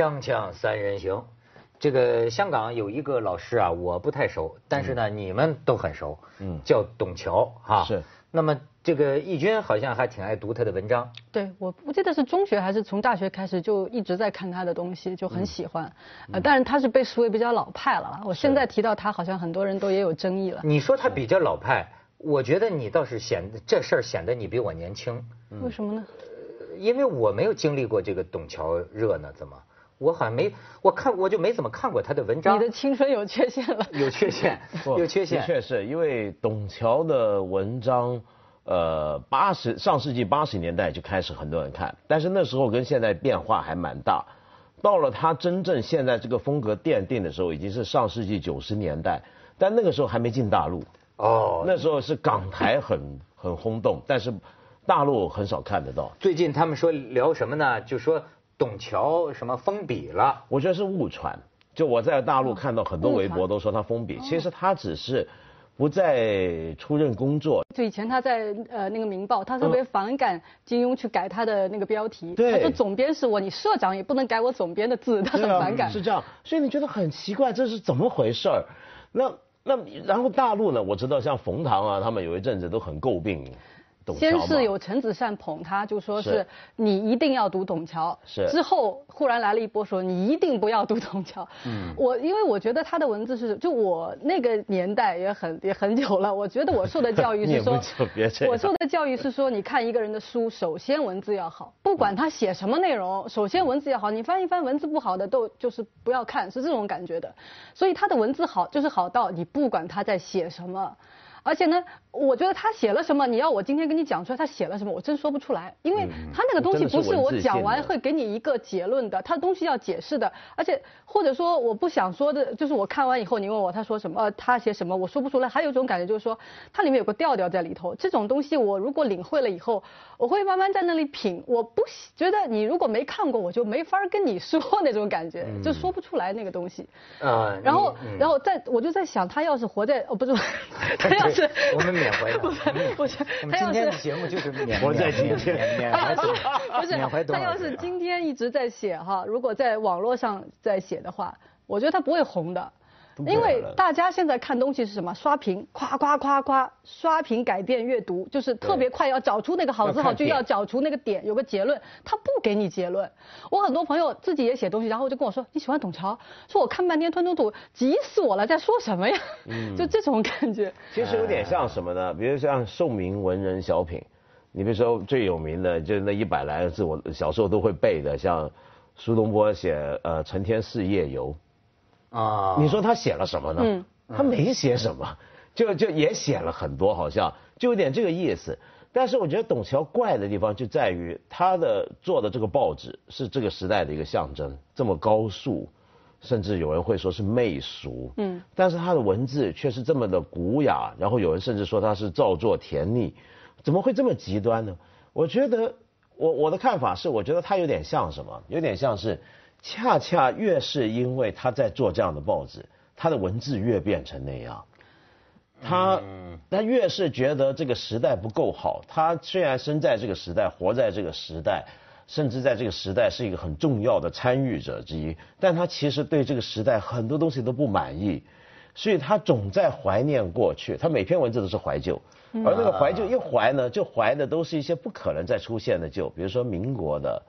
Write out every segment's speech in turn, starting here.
锵锵三人行，这个香港有一个老师啊，我不太熟，但是呢，你们都很熟，嗯，叫董桥哈。是。那么这个义军好像还挺爱读他的文章。对，我不记得是中学还是从大学开始就一直在看他的东西，就很喜欢。呃，但是他是被视为比较老派了。我现在提到他，好像很多人都也有争议了。你说他比较老派，我觉得你倒是显这事儿显得你比我年轻。为什么呢？因为我没有经历过这个董桥热呢，怎么？我好像没，我看我就没怎么看过他的文章。你的青春有缺陷了。有缺陷，有缺陷。的确是因为董桥的文章，呃，八十上世纪八十年代就开始很多人看，但是那时候跟现在变化还蛮大。到了他真正现在这个风格奠定的时候，已经是上世纪九十年代，但那个时候还没进大陆。哦。那时候是港台很很轰动，但是大陆很少看得到。最近他们说聊什么呢？就说。董桥什么封笔了？我觉得是误传。就我在大陆看到很多微博都说他封笔，其实他只是不再出任工作。就以前他在呃那个《明报》，他特别反感金庸去改他的那个标题。对。他说总编是我，你社长也不能改我总编的字，他很反感。是这样，所以你觉得很奇怪，这是怎么回事儿？那那然后大陆呢？我知道像冯唐啊，他们有一阵子都很诟病。先是有陈子善捧他，就说是你一定要读董桥。是。之后忽然来了一波说你一定不要读董桥。嗯。我因为我觉得他的文字是，就我那个年代也很也很久了，我觉得我受的教育是 说，我受的教育是说，你看一个人的书，首先文字要好，不管他写什么内容，首先文字要好。你翻一翻文字不好的都就是不要看，是这种感觉的。所以他的文字好，就是好到你不管他在写什么。而且呢，我觉得他写了什么，你要我今天跟你讲出来他写了什么，我真说不出来，因为他那个东西不是我讲完会给你一个结论的，他的东西要解释的，而且或者说我不想说的，就是我看完以后你问我他说什么，他写什么，我说不出来。还有一种感觉就是说，它里面有个调调在里头，这种东西我如果领会了以后，我会慢慢在那里品。我不觉得你如果没看过，我就没法跟你说那种感觉，就说不出来那个东西。啊。然后，然后在我就在想，他要是活在哦不是，他要。是，我们缅怀。不是，不是，我们今天的节目就是缅怀在今天，缅怀 不是，他要是今天一直在写哈，如果在网络上在写的话，我觉得他不会红的。因为大家现在看东西是什么？刷屏，夸夸夸夸，刷屏改变阅读，就是特别快，要找出那个好字好句，要找出那个点，有个结论。他不给你结论。我很多朋友自己也写东西，然后就跟我说：“你喜欢董桥？”说我看半天吞吞吐，急死我了，在说什么呀？嗯，就这种感觉。其实有点像什么呢？比如像宋明文人小品，你比如说最有名的，就是那一百来个字，我小时候都会背的，像苏东坡写呃《承天寺夜游》。啊，你说他写了什么呢？嗯，他没写什么，就就也写了很多，好像就有点这个意思。但是我觉得董桥怪的地方就在于他的做的这个报纸是这个时代的一个象征，这么高速，甚至有人会说是媚俗。嗯，但是他的文字却是这么的古雅，然后有人甚至说他是造作甜腻，怎么会这么极端呢？我觉得我我的看法是，我觉得他有点像什么？有点像是。恰恰越是因为他在做这样的报纸，他的文字越变成那样。他他越是觉得这个时代不够好。他虽然生在这个时代，活在这个时代，甚至在这个时代是一个很重要的参与者之一，但他其实对这个时代很多东西都不满意，所以他总在怀念过去。他每篇文字都是怀旧，而那个怀旧一怀呢，就怀的都是一些不可能再出现的旧，比如说民国的、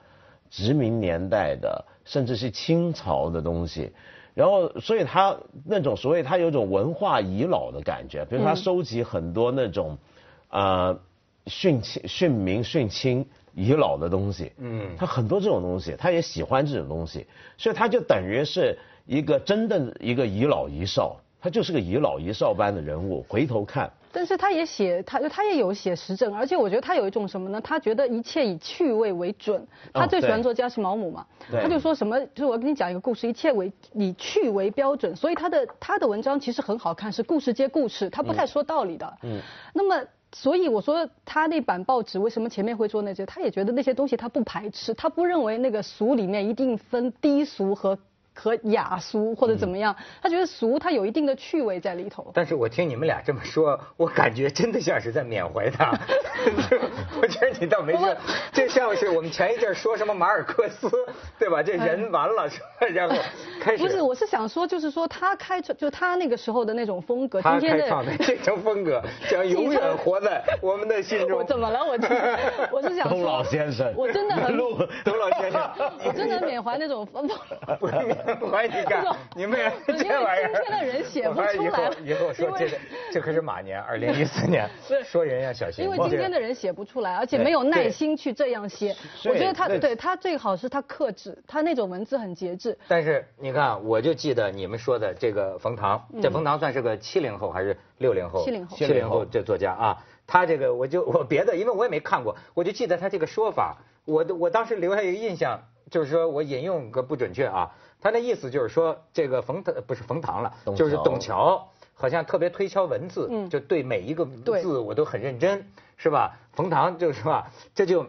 殖民年代的。甚至是清朝的东西，然后所以他那种所谓他有种文化遗老的感觉，比如他收集很多那种，呃，殉清殉民殉清遗老的东西，嗯，他很多这种东西，他也喜欢这种东西，所以他就等于是一个真的一个遗老遗少，他就是个遗老遗少般的人物，回头看。但是他也写，他他也有写时政，而且我觉得他有一种什么呢？他觉得一切以趣味为准。他最喜欢做家事毛姆嘛，他就说什么，就是我跟你讲一个故事，一切为以趣为标准。所以他的他的文章其实很好看，是故事接故事，他不太说道理的。嗯。那么，所以我说他那版报纸为什么前面会做那些？他也觉得那些东西他不排斥，他不认为那个俗里面一定分低俗和。和雅俗或者怎么样，他觉得俗它有一定的趣味在里头。但是我听你们俩这么说，我感觉真的像是在缅怀他。我觉得你倒没说，这像是我们前一阵说什么马尔克斯，对吧？这人完了？然后开始。不是，我是想说，就是说他开创，就他那个时候的那种风格，他开创的这种风格 将永远活在我们的心中。我怎么了？我 我是想说，董老先生，我真的很 董老先生，我真的缅怀那种风格。怀你干，你们这玩意儿，今天的人写不出来。以后以后说这个，这可是马年，二零一四年，说人要小心。因为今天的人写不出来，而且没有耐心去这样写。我觉得他对他最好是他克制，他那种文字很节制。但是你看，我就记得你们说的这个冯唐，这冯唐算是个七零后还是六零后？七零后。七零后这作家啊，他这个我就我别的，因为我也没看过，我就记得他这个说法，我我当时留下一个印象，就是说我引用个不准确啊。他那意思就是说，这个冯唐不是冯唐了，就是董桥，好像特别推敲文字，就对每一个字我都很认真，是吧？冯唐就是吧，这就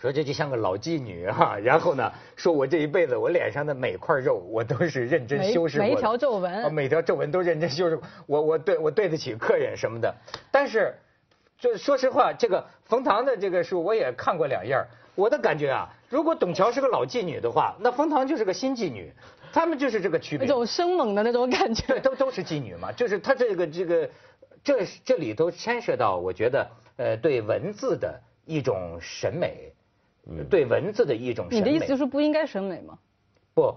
说这就像个老妓女哈，然后呢，说我这一辈子我脸上的每块肉我都是认真修饰过，每一条皱纹，每条皱纹都认真修饰，我我对我对得起客人什么的。但是，就说实话，这个冯唐的这个书我也看过两页我的感觉啊。如果董桥是个老妓女的话，那冯唐就是个新妓女，他们就是这个区别。那种生猛的那种感觉。对都都是妓女嘛，就是他这个这个，这这里头牵涉到，我觉得呃，对文字的一种审美，对文字的一种审美。你的意思就是不应该审美吗？不，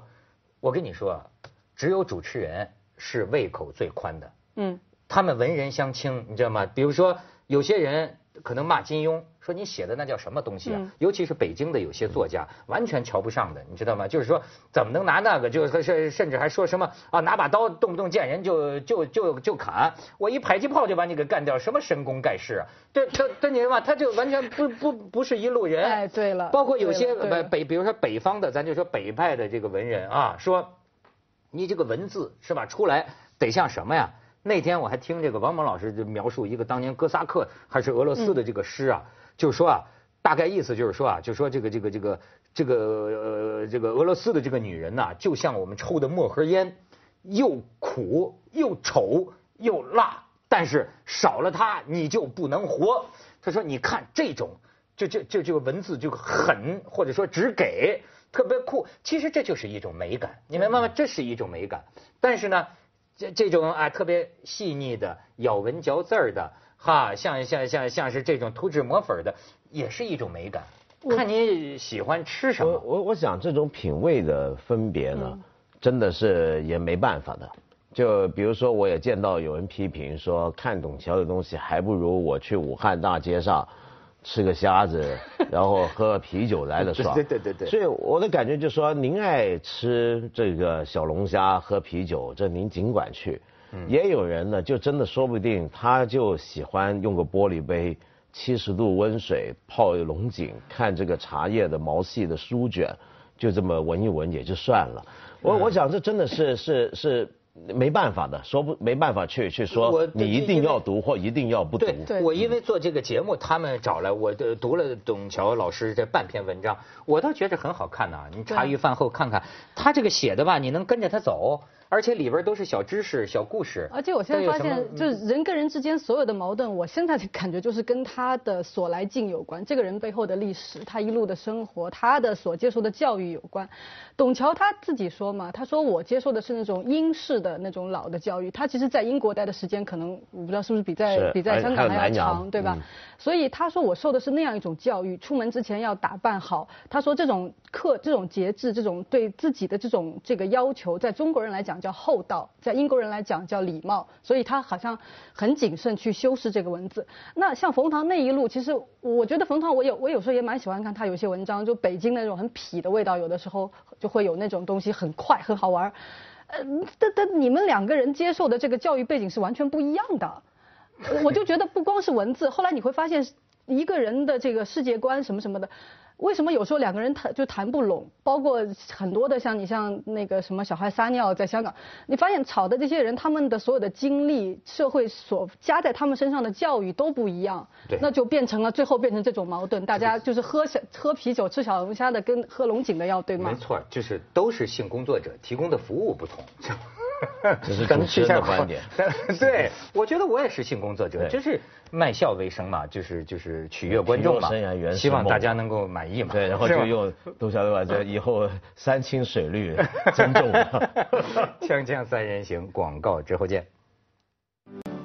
我跟你说，只有主持人是胃口最宽的。嗯。他们文人相轻，你知道吗？比如说有些人。可能骂金庸，说你写的那叫什么东西啊？尤其是北京的有些作家，完全瞧不上的，你知道吗？就是说，怎么能拿那个？就是甚甚至还说什么啊，拿把刀动不动见人就就就就砍，我一迫击炮就把你给干掉，什么神功盖世啊？对，对，对，你嘛，他就完全不不不是一路人。哎，对了。包括有些北北，比如说北方的，咱就说北派的这个文人啊，说你这个文字是吧，出来得像什么呀？那天我还听这个王蒙老师就描述一个当年哥萨克还是俄罗斯的这个诗啊，就是说啊，大概意思就是说啊，就说这个这个这个这个呃这个俄罗斯的这个女人呐，就像我们抽的墨盒烟，又苦又丑又辣，但是少了它你就不能活。他说你看这种，就就就这个文字就狠，或者说只给特别酷，其实这就是一种美感，你明白吗？这是一种美感，但是呢。这这种啊特别细腻的咬文嚼字儿的哈，像像像像是这种涂脂抹粉的，也是一种美感。看你喜欢吃什么。我我我想这种品味的分别呢，真的是也没办法的。就比如说，我也见到有人批评说，看董桥的东西还不如我去武汉大街上。吃个虾子，然后喝啤酒来的 爽。对对对对。所以我的感觉就是说，您爱吃这个小龙虾、喝啤酒，这您尽管去。也有人呢，就真的说不定他就喜欢用个玻璃杯，七十度温水泡龙井，看这个茶叶的毛细的书卷，就这么闻一闻也就算了。我我想这真的是是是。没办法的，说不没办法去去说，你一定要读或一定要不读。对，我因为做这个节目，他们找来我的读了董桥老师这半篇文章，我倒觉得很好看呐。你茶余饭后看看，他这个写的吧，你能跟着他走。而且里边都是小知识、小故事。而且我现在发现，就是人跟人之间所有的矛盾，我现在的感觉就是跟他的所来境有关。这个人背后的历史，他一路的生活，他的所接受的教育有关。董桥他自己说嘛，他说我接受的是那种英式的那种老的教育。他其实在英国待的时间可能我不知道是不是比在比在香港还要长，对吧？所以他说我受的是那样一种教育，出门之前要打扮好。他说这种课、这种节制、这种对自己的这种这个要求，在中国人来讲。叫厚道，在英国人来讲叫礼貌，所以他好像很谨慎去修饰这个文字。那像冯唐那一路，其实我觉得冯唐，我有我有时候也蛮喜欢看他有些文章，就北京那种很痞的味道，有的时候就会有那种东西很快很好玩。呃，但但你们两个人接受的这个教育背景是完全不一样的，我就觉得不光是文字，后来你会发现一个人的这个世界观什么什么的。为什么有时候两个人谈就谈不拢？包括很多的像你像那个什么小孩撒尿在香港，你发现吵的这些人，他们的所有的经历、社会所加在他们身上的教育都不一样，那就变成了最后变成这种矛盾，大家就是喝小喝啤酒吃小龙虾的跟喝龙井的要对吗？没错，就是都是性工作者提供的服务不同。这是主持人的观点。对，我觉得我也是性工作者，就是卖笑为生嘛，就是就是取悦观众嘛，希望大家能够满意嘛。对，然后就用都晓得吧？这以后山清水绿，尊重。锵锵三人行，广告之后见。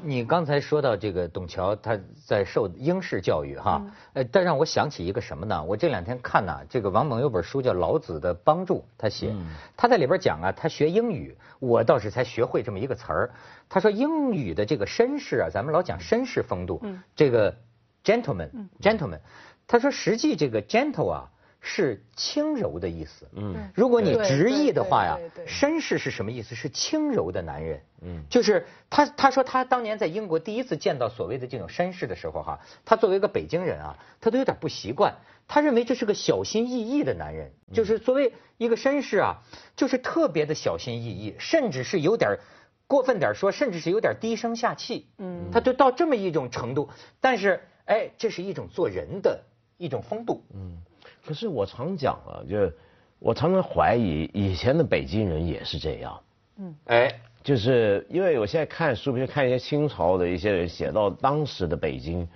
你刚才说到这个董桥，他在受英式教育哈，呃，但让我想起一个什么呢？我这两天看呐，这个王蒙有本书叫《老子的帮助》，他写，他在里边讲啊，他学英语，我倒是才学会这么一个词儿。他说英语的这个绅士啊，咱们老讲绅士风度，这个 gentleman，gentleman，他说实际这个 gentle 啊。是轻柔的意思。嗯，如果你直译的话呀，绅士是什么意思？是轻柔的男人。嗯，就是他他说他当年在英国第一次见到所谓的这种绅士的时候哈，他作为一个北京人啊，他都有点不习惯。他认为这是个小心翼翼的男人，就是作为一个绅士啊，就是特别的小心翼翼，甚至是有点过分点说，甚至是有点低声下气。嗯，他就到这么一种程度。但是，哎，这是一种做人的一种风度。嗯。可是我常讲啊，就是我常常怀疑以前的北京人也是这样。嗯，哎，就是因为我现在看书，比如看一些清朝的一些人写到当时的北京，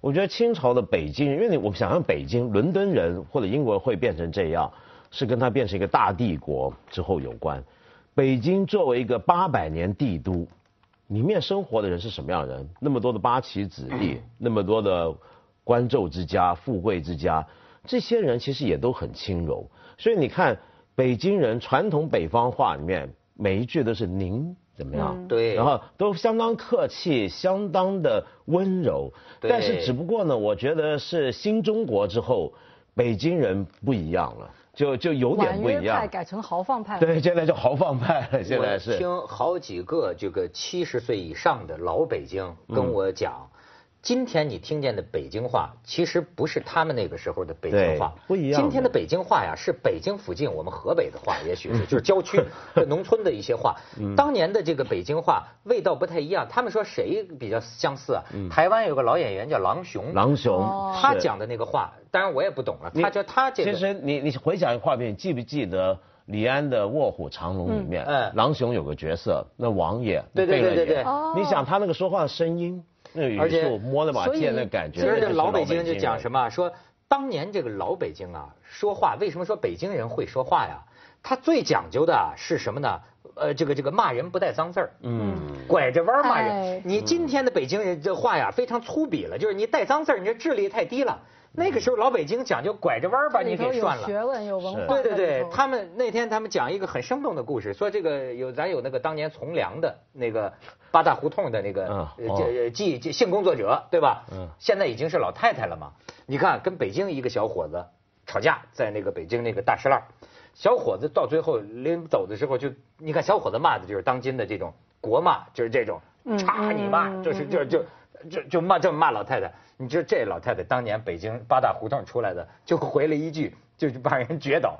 我觉得清朝的北京，因为你我想象北京伦敦人或者英国会变成这样，是跟他变成一个大帝国之后有关。北京作为一个八百年帝都，里面生活的人是什么样的人？那么多的八旗子弟，那么多的官胄之家、富贵之家。这些人其实也都很轻柔，所以你看北京人传统北方话里面每一句都是您怎么样？对，然后都相当客气，相当的温柔。但是只不过呢，我觉得是新中国之后，北京人不一样了，就就有点不一样。派改成豪放派。对，现在就豪放派了。现在是。听好几个这个七十岁以上的老北京跟我讲。今天你听见的北京话，其实不是他们那个时候的北京话，不一样。今天的北京话呀，是北京附近我们河北的话，也许是就是郊区、农村的一些话。当年的这个北京话味道不太一样。他们说谁比较相似啊？台湾有个老演员叫郎雄，郎雄，他讲的那个话，当然我也不懂了。他叫他这个。其实你你回想一个画面，记不记得李安的《卧虎藏龙》里面，嗯，郎雄有个角色，那王爷，对对对对对，你想他那个说话的声音。而且摸了把剑那感觉，其实这老北京就讲什么？说当年这个老北京啊，说话为什么说北京人会说话呀？他最讲究的是什么呢？呃，这个这个骂人不带脏字儿，嗯，拐着弯骂人。你今天的北京人这话呀，非常粗鄙了，就是你带脏字儿，你这智力太低了。那个时候老北京讲究拐着弯把你给涮了。有学问有文化。对对对，他们那天他们讲一个很生动的故事，说这个有咱有那个当年从良的那个八大胡同的那个这记性工作者对吧？嗯。现在已经是老太太了嘛？你看跟北京一个小伙子吵架，在那个北京那个大石栏，小伙子到最后临走的时候就你看小伙子骂的就是当今的这种国骂，就是这种插你妈，就是就就就就骂这么骂老太太。你知道这老太太当年北京八大胡同出来的，就回了一句，就把人撅倒，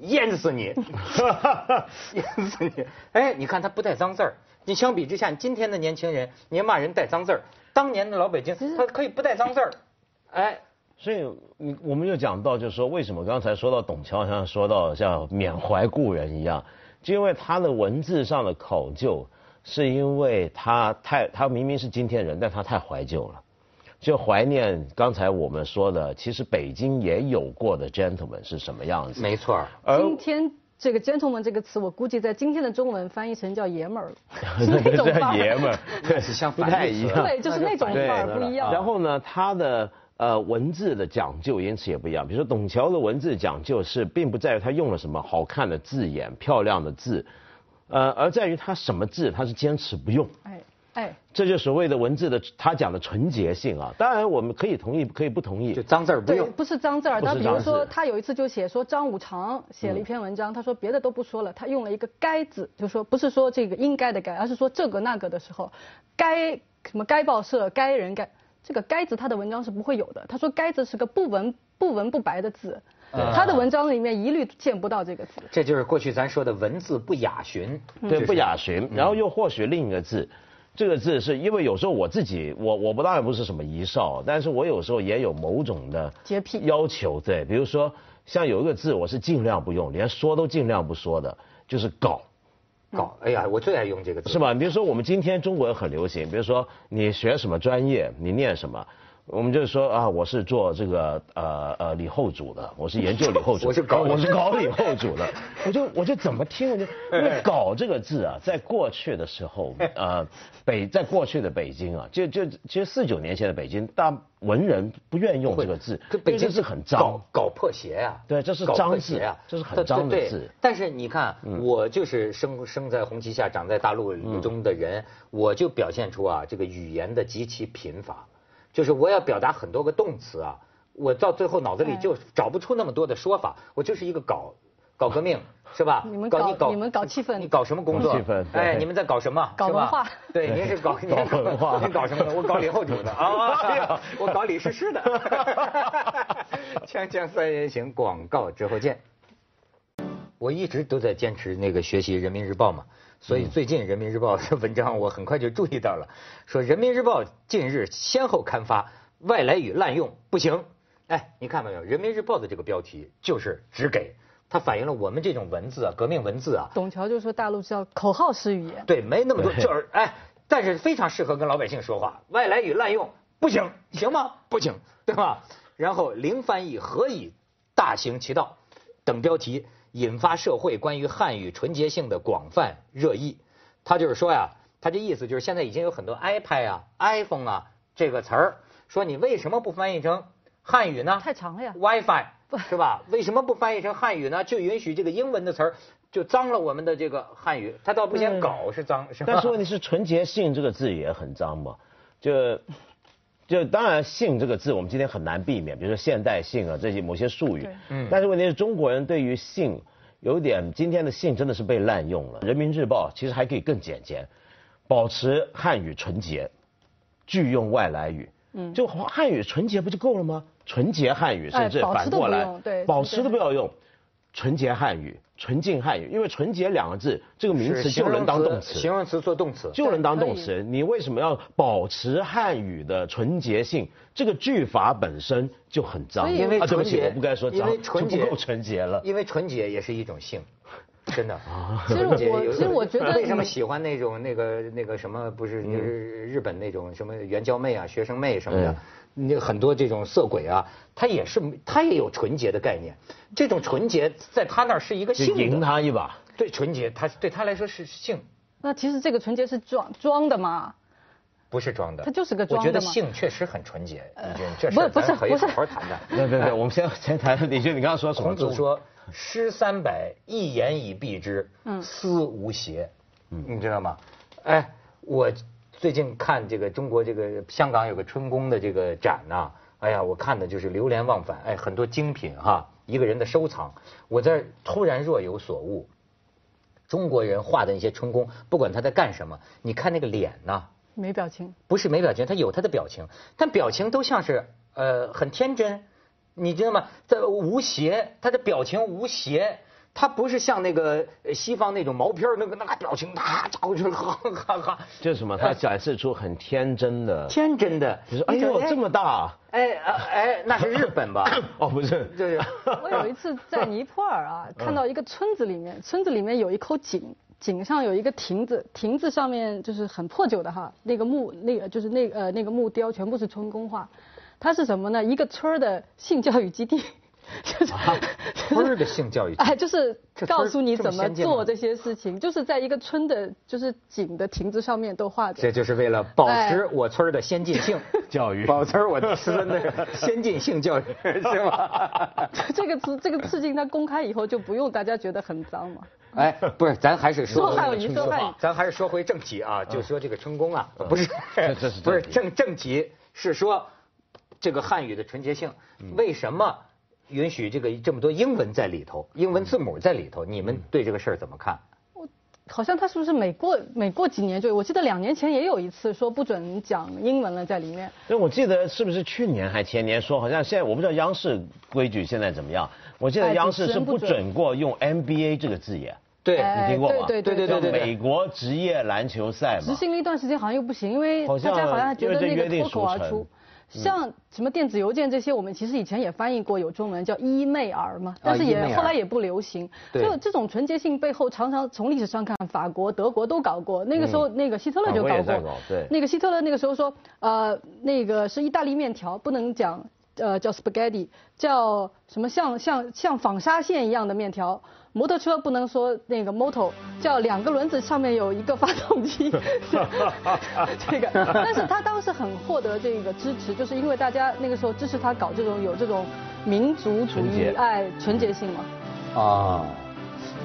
淹死你，淹死你！哎，你看他不带脏字儿。你相比之下，今天的年轻人，你骂人带脏字儿。当年的老北京，他可以不带脏字儿。哎，所以你我们就讲到，就是说为什么刚才说到董桥，像说到像缅怀故人一样，就因为他的文字上的考究，是因为他太他明明是今天人，但他太怀旧了。就怀念刚才我们说的，其实北京也有过的 gentleman 是什么样子？没错。而今天这个 gentleman 这个词，我估计在今天的中文翻译成叫爷们儿了，那种爷们儿，对，是像不太一样。对，就是那种范儿不一样。然后呢，他的呃文字的讲究因此也不一样。比如说董桥的文字讲究是，并不在于他用了什么好看的字眼、漂亮的字，呃，而在于他什么字他是坚持不用。哎。哎，这就所谓的文字的他讲的纯洁性啊，当然我们可以同意，可以不同意，就脏字儿不用，不是脏字儿。他比如说，他有一次就写说张五常写了一篇文章，他说别的都不说了，他用了一个该字，就说不是说这个应该的该，而是说这个那个的时候，该什么该报社该人该这个该字他的文章是不会有的。他说该字是个不文不文不白的字，他的文章里面一律见不到这个字。这就是过去咱说的文字不雅寻，对，不雅寻。然后又或许另一个字，这个字是因为有时候我自己，我我不当然不是什么遗少，但是我有时候也有某种的洁癖要求，对，比如说像有一个字，我是尽量不用，连说都尽量不说的，就是搞。搞，哎呀，我最爱用这个字，是吧？比如说我们今天中国人很流行，比如说你学什么专业，你念什么。我们就说啊，我是做这个呃呃李后主的，我是研究李后主，我是搞我是搞李后主的，我 就我就怎么听我就因为搞这个字啊，在过去的时候呃北在过去的北京啊，就就其实四九年前的北京大文人不愿意用这个字，这北京是很脏，搞破鞋呀，对，这是脏字啊，这是很脏的字。但是你看，我就是生生在红旗下，长在大陆中的人，我就表现出啊这个语言的极其贫乏。就是我要表达很多个动词啊，我到最后脑子里就找不出那么多的说法，我就是一个搞搞革命是吧？你们搞你们搞气氛，你搞什么工作？气氛。哎，你们在搞什么？搞文化。对，您是搞 搞文化，您搞什么的？我搞李后主的啊，我搞李师师的。锵锵三人行，广告之后见。我一直都在坚持那个学习人民日报嘛。所以最近《人民日报》的文章我很快就注意到了，说《人民日报》近日先后刊发外来语滥用不行。哎，你看到没有，《人民日报》的这个标题就是只给，它反映了我们这种文字啊，革命文字啊。董桥就说大陆叫口号式语言。对，没那么多，就是哎，但是非常适合跟老百姓说话。外来语滥用不行，行吗？不行，对吧？然后零翻译何以大行其道等标题。引发社会关于汉语纯洁性的广泛热议。他就是说呀，他这意思就是现在已经有很多 iPad 啊、iPhone 啊这个词儿，说你为什么不翻译成汉语呢？太长了呀。WiFi 是吧？为什么不翻译成汉语呢？就允许这个英文的词儿就脏了我们的这个汉语。他倒不嫌搞是脏，是吧？但是问题是纯洁性这个字也很脏嘛？就就当然性这个字我们今天很难避免，比如说现代性啊这些某些术语。嗯。但是问题是中国人对于性。有点今天的性真的是被滥用了。人民日报其实还可以更简洁，保持汉语纯洁，拒用外来语。嗯，就汉语纯洁不就够了吗？纯洁汉语甚至反过来，对，保持都不要用，纯洁汉语。纯净汉语，因为“纯洁”两个字，这个名词就能当动词，形容词做动词就能当动词。你为什么要保持汉语的纯洁性？这个句法本身就很脏。因为啊对不起，我不该说脏，纯洁不够纯洁了。因为纯洁也是一种性，真的啊。其实我 其实我觉得为什么喜欢那种那个那个什么不是就是日本那种什么援交妹啊、学生妹什么的。那很多这种色鬼啊，他也是他也有纯洁的概念，这种纯洁在他那儿是一个性。赢他一把。对纯洁，他对他来说是性。那其实这个纯洁是装装的吗？不是装的。他就是个装的我觉得性确实很纯洁，李军这事咱可以好好谈谈。对对对，我们先先谈。李军，你刚刚说什么？孔子说：“诗三百，一言以蔽之，思无邪。”嗯，你知道吗？哎，我。最近看这个中国这个香港有个春宫的这个展呐，哎呀，我看的就是流连忘返，哎，很多精品哈，一个人的收藏。我在突然若有所悟，中国人画的那些春宫，不管他在干什么，你看那个脸呐，没表情，不是没表情，他有他的表情，但表情都像是呃很天真，你知道吗？在无邪，他的表情无邪。他不是像那个西方那种毛片那个那个表情，他家伙就哈哈哈。就是什么？他展示出很天真的。天真的。就是哎呦这么大。哎哎，那是日本吧？哦不是，就是。我有一次在尼泊尔啊，看到一个村子里面，村子里面有一口井，井上有一个亭子，亭子上面就是很破旧的哈，那个木那个就是那呃那个木雕全部是春宫画，它是什么呢？一个村的性教育基地。就是村的性教育，哎，就是告诉你怎么做这些事情，就是在一个村的，就是井的亭子上面都画着。这就是为了保持我村的先进性 教育，保持我村的先进性教育，是吗？这个词这个事情，它公开以后就不用大家觉得很脏嘛。哎，不是，咱还是说，说咱还是说回正题啊，就说这个春宫啊，不是，不是正正题是说这个汉语的纯洁性，为什么？允许这个这么多英文在里头，英文字母在里头，你们对这个事儿怎么看？我好像他是不是每过每过几年就？我记得两年前也有一次说不准讲英文了在里面。那我记得是不是去年还前年说，好像现在我不知道央视规矩现在怎么样。我记得央视是不准过用 NBA 这个字眼。对，你听过吗？对对对对对对。美国职业篮球赛嘛。执行了一段时间好像又不行，因为大家好像觉得那个脱口而出。像什么电子邮件这些，我们其实以前也翻译过有中文叫伊妹儿嘛，但是也后来也不流行。就这种纯洁性背后，常常从历史上看，法国、德国都搞过。那个时候，那个希特勒就搞过。搞对。那个希特勒那个时候说，呃，那个是意大利面条，不能讲呃叫 spaghetti，叫什么像像像纺纱线一样的面条。摩托车不能说那个 motor，叫两个轮子上面有一个发动机，这个，但是他当时很获得这个支持，就是因为大家那个时候支持他搞这种有这种民族主义、爱纯洁性嘛。啊，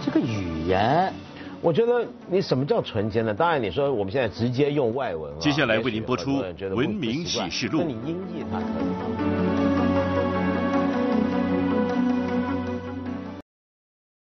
这个语言，我觉得你什么叫纯洁呢？当然你说我们现在直接用外文，接下来为您播出《文明启示录》，那你音译它可以吗？